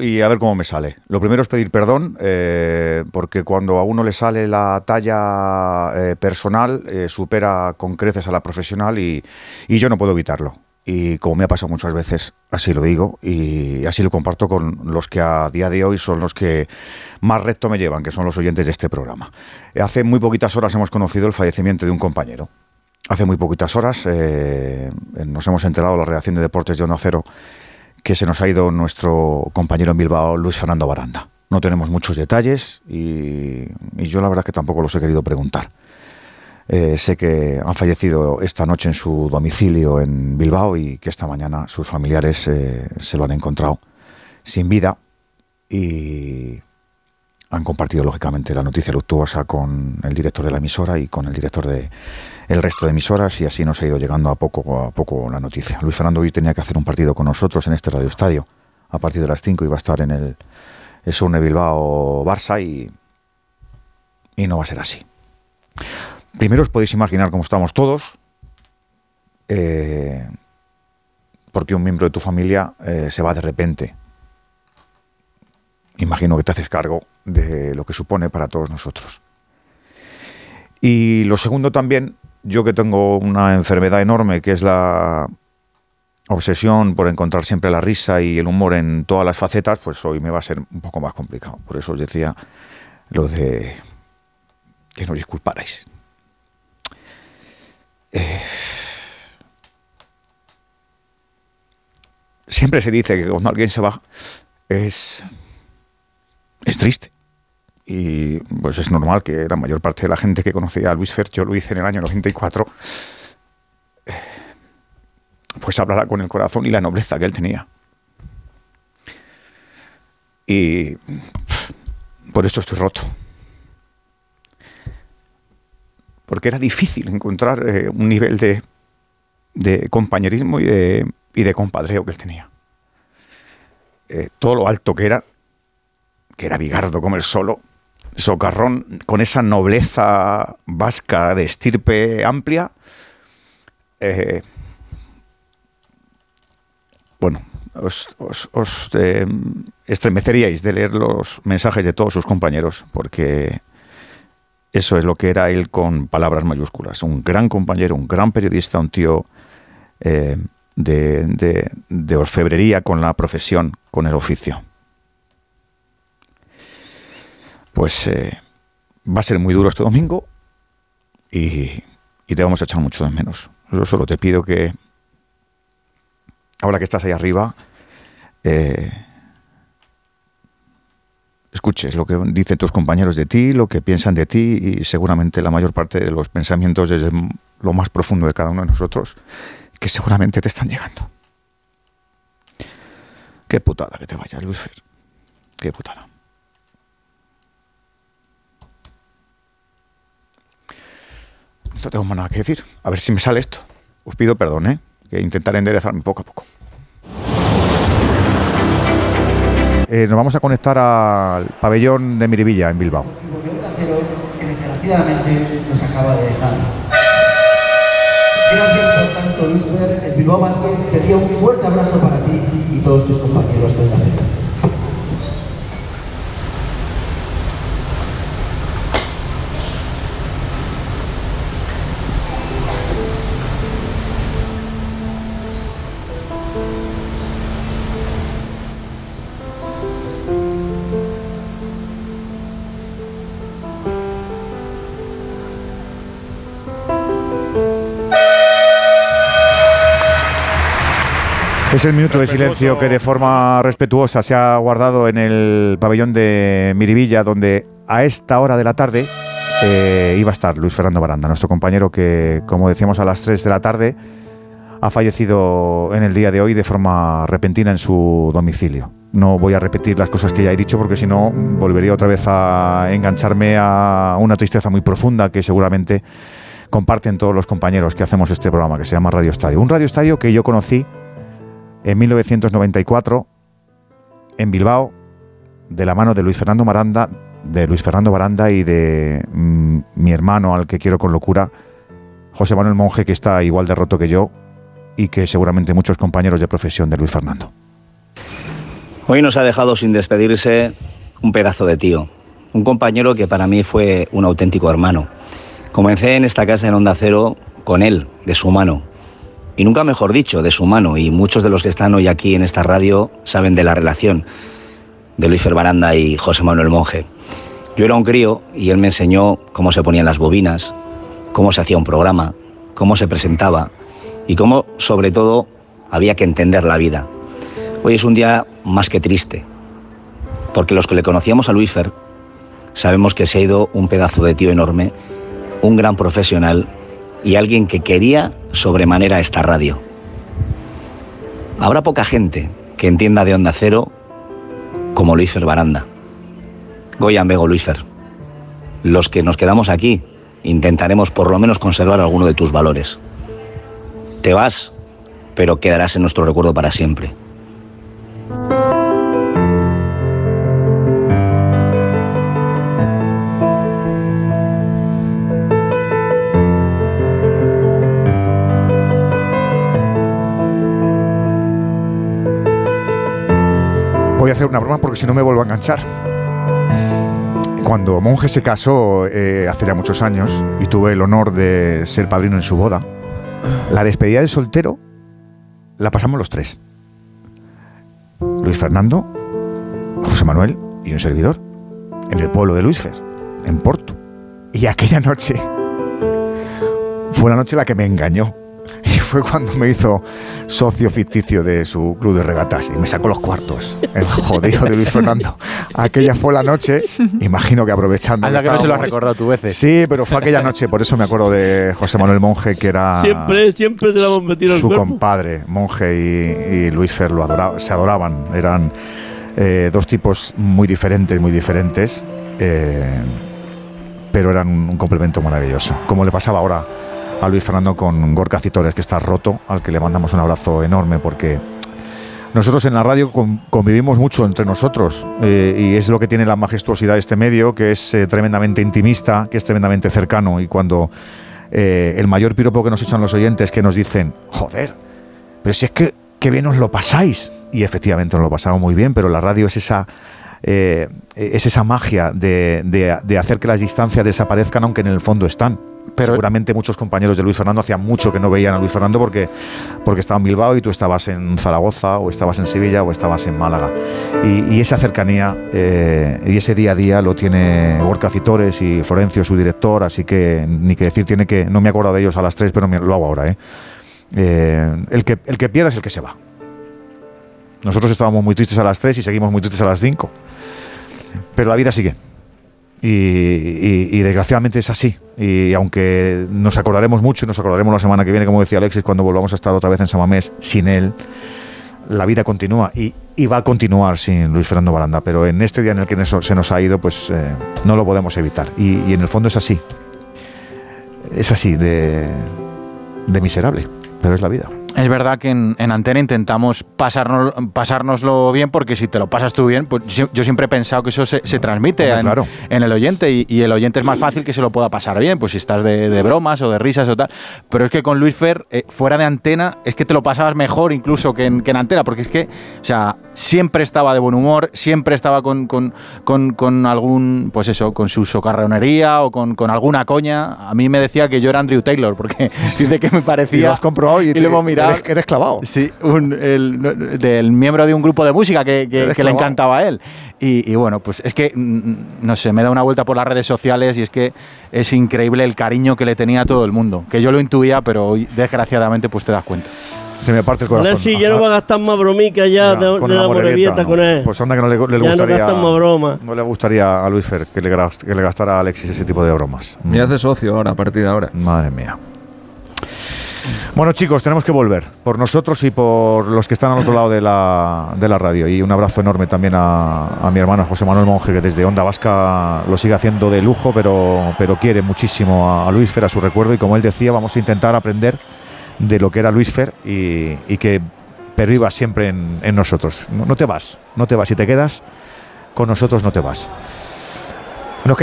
y a ver cómo me sale. Lo primero es pedir perdón, eh, porque cuando a uno le sale la talla eh, personal, eh, supera con creces a la profesional y, yo no puedo evitarlo. Y como me ha pasado muchas veces, así lo digo y así lo comparto con los que a día de hoy son los que más recto me llevan, que son los oyentes de este programa. Hace muy poquitas horas hemos conocido el fallecimiento de un compañero. Hace muy poquitas horas nos hemos enterado de la redacción de Deportes de Ono Cero que se nos ha ido nuestro compañero en Bilbao, Luis Fernando Baranda. No tenemos muchos detalles y, yo la verdad que tampoco los he querido preguntar. Eh, sé que han fallecido esta noche en su domicilio en Bilbao y que esta mañana sus familiares eh, se lo han encontrado sin vida y han compartido lógicamente la noticia luctuosa con el director de la emisora y con el director de, el resto de emisoras y así nos ha ido llegando a poco a poco la noticia. Luis Fernando hoy tenía que hacer un partido con nosotros en este radio estadio a partir de las 5 iba a estar en el, el Bilbao Barça y, y no va a ser así. Primero os podéis imaginar cómo estamos todos, eh, porque un miembro de tu familia eh, se va de repente. Imagino que te haces cargo de lo que supone para todos nosotros. Y lo segundo también yo que tengo una enfermedad enorme que es la obsesión por encontrar siempre la risa y el humor en todas las facetas, pues hoy me va a ser un poco más complicado. Por eso os decía lo de que nos disculparais. Eh, siempre se dice que cuando alguien se va es, es triste. Y pues es normal que la mayor parte de la gente que conocía a Luis Fer, yo lo hice en el año 94, pues hablará con el corazón y la nobleza que él tenía. Y por eso estoy roto. Porque era difícil encontrar eh, un nivel de, de compañerismo y de, y de, compadreo que él tenía. Eh, todo lo alto que era, que era bigardo como el solo, socarrón con esa nobleza vasca de estirpe amplia. Eh, bueno, os, eh, estremeceríais de leer los mensajes de todos sus compañeros, porque eso es lo que era él con palabras mayúsculas. Un gran compañero, un gran periodista, un tío eh, de orfebrería con la profesión, con el oficio. Pues eh, va a ser muy duro este domingo y, te vamos a echar mucho de menos. Yo solo te pido que, ahora que estás ahí arriba, eh, escuches lo que dicen tus compañeros de ti, lo que piensan de ti y seguramente la mayor parte de los pensamientos desde lo más profundo de cada uno de nosotros que seguramente te están llegando. Qué putada que te vayas, Luis Fer. Qué putada. No tengo más nada que decir. A ver si me sale esto. Os pido perdón, ¿eh? Que intentaré enderezarme poco a poco. Eh, nos vamos a conectar al pabellón de Miribilla, en Bilbao. Que desgraciadamente nos acaba de dejar. Gracias por tanto, Luis El Bilbao Basket pedía un fuerte abrazo para ti y todos tus compañeros de la Es el minuto de silencio que de forma respetuosa se ha guardado en el pabellón de Miribilla, donde a esta hora de la tarde eh, iba a estar Luis Fernando Baranda, nuestro compañero que, como decíamos, a las 3 de la tarde ha fallecido en el día de hoy de forma repentina en su domicilio. No voy a repetir las cosas que ya he dicho porque si no volvería otra vez a engancharme a una tristeza muy profunda que seguramente comparten todos los compañeros que hacemos este programa que se llama Radio Estadio. Un Radio Estadio que yo conocí en 1994 en Bilbao de la mano de Luis Fernando Maranda, de Luis Fernando Baranda y de mm, mi hermano al que quiero con locura, José Manuel Monje, que está igual de roto que yo y que seguramente muchos compañeros de profesión de Luis Fernando. Hoy nos ha dejado sin despedirse un pedazo de tío, un compañero que para mí fue un auténtico hermano. Comencé en esta casa en Onda Cero con él, de su mano. Y nunca mejor dicho, de su mano. Y muchos de los que están hoy aquí en esta radio saben de la relación de Luis Ferbaranda y José Manuel Monje. Yo era un crío y él me enseñó cómo se ponían las bobinas, cómo se hacía un programa, cómo se presentaba y cómo, sobre todo, había que entender la vida. Hoy es un día más que triste, porque los que le conocíamos a Luisfer sabemos que se ha ido un pedazo de tío enorme, un gran profesional y alguien que quería sobremanera esta radio. Habrá poca gente que entienda de Onda Cero como Luisfer Baranda. Goyan Bego Luisfer. Los que nos quedamos aquí intentaremos por lo menos conservar alguno de tus valores. Te vas, pero quedarás en nuestro recuerdo para siempre. Hacer una broma porque si no me vuelvo a enganchar. Cuando Monje se casó eh, hace ya muchos años y tuve el honor de ser padrino en su boda, la despedida de soltero la pasamos los tres. Luis Fernando, José Manuel y un servidor, en el pueblo de Luisfer, en Porto. Y aquella noche fue la noche la que me engañó. Fue cuando me hizo socio ficticio de su club de regatas y me sacó los cuartos. El jodido de Luis Fernando. Aquella fue la noche, imagino que aprovechando. Anda que no se lo has recordado tu veces. Sí, pero fue aquella noche, por eso me acuerdo de José Manuel Monje, que era Siempre, siempre te la hemos metido el su compadre. Monje y, y Luis Fer lo adoraba- se adoraban. Eran eh, dos tipos muy diferentes, muy diferentes, eh, pero eran un, complemento maravilloso. Como le pasaba ahora a Luis Fernando con Gorka Citores, que está roto, al que le mandamos un abrazo enorme porque nosotros en la radio con- convivimos mucho entre nosotros eh, y es lo que tiene la majestuosidad de este medio, que es eh, tremendamente intimista, que es tremendamente cercano y cuando eh, el mayor piropo que nos echan los oyentes que nos dicen, joder, pero si es que qué bien os lo pasáis y efectivamente nos lo pasamos muy bien, pero la radio es esa eh, es esa magia de, de- de hacer que las distancias desaparezcan aunque en el fondo están. Pero- Seguramente muchos compañeros de Luis Fernando hacían mucho que no veían a Luis Fernando porque, porque estaba en Bilbao y tú estabas en Zaragoza o estabas en Sevilla o estabas en Málaga. Y, y esa cercanía eh, y ese día a día lo tiene Gorka Citores y Florencio, su director, así que ni que decir tiene que, no me acuerdo de ellos a las tres, pero me- lo hago ahora. ¿eh? Eh, el, que, el que pierda es el que se va. Nosotros estábamos muy tristes a las 3 y seguimos muy tristes a las 5. Pero la vida sigue. Y, desgraciadamente es así. Y aunque nos acordaremos mucho nos acordaremos la semana que viene, como decía Alexis, cuando volvamos a estar otra vez en Samamés sin él, la vida continúa y, va a continuar sin Luis Fernando Baranda. Pero en este día en el que se nos ha ido, pues eh, no lo podemos evitar. Y, en el fondo es así. Es así de miserable. Pero es la vida. Es verdad que en, en Antena intentamos pasarnos, pasárnoslo bien, porque si te lo pasas tú bien, pues yo siempre he pensado que eso se, se transmite en, claro. en el oyente y, y el oyente es más fácil que se lo pueda pasar bien, pues si estás de, de bromas o de risas o tal. Pero es que con Luis Fer, eh, fuera de Antena, es que te lo pasabas mejor incluso que en, que en Antena, porque es que, o sea, siempre estaba de buen humor, siempre estaba con, con, con- con algún, pues eso, con su socarronería o con, con alguna coña. A mí me decía que yo era Andrew Taylor, porque dice que me parecía... Y lo has comprobado y, y te- lo hemos mirado. Eres, eres clavado. Sí, un- el, no- del miembro de un grupo de música que, que- que le encantaba a él. Y, y bueno, pues es que, mm, no sé, me da una vuelta por las redes sociales y es que es increíble el cariño que le tenía a todo el mundo. Que yo lo intuía, pero hoy, desgraciadamente, pues te das cuenta. Se me parte el corazón. Alexis, ya no va a gastar más bromica Ya, de, con de la morevieta, no. con él. Pues anda que no le, le ya no gustaría. más broma. no le gustaría a Luis Fer que le, que le gastara a Alexis ese tipo de bromas. Me hace socio ahora, a partir de ahora. Madre mía. Bueno, chicos, tenemos que volver. Por nosotros y por los que están al otro lado de la, de la radio. Y un abrazo enorme también a, mi hermano José Manuel Monge, que desde Onda Vasca lo sigue haciendo de lujo, pero, pero quiere muchísimo a, Luis Fer, a su recuerdo. Y como él decía, vamos a intentar aprender de lo que era Luis Fer y, que perviva siempre en, en nosotros. No, no te vas, no te vas. Si te quedas, con nosotros no te vas.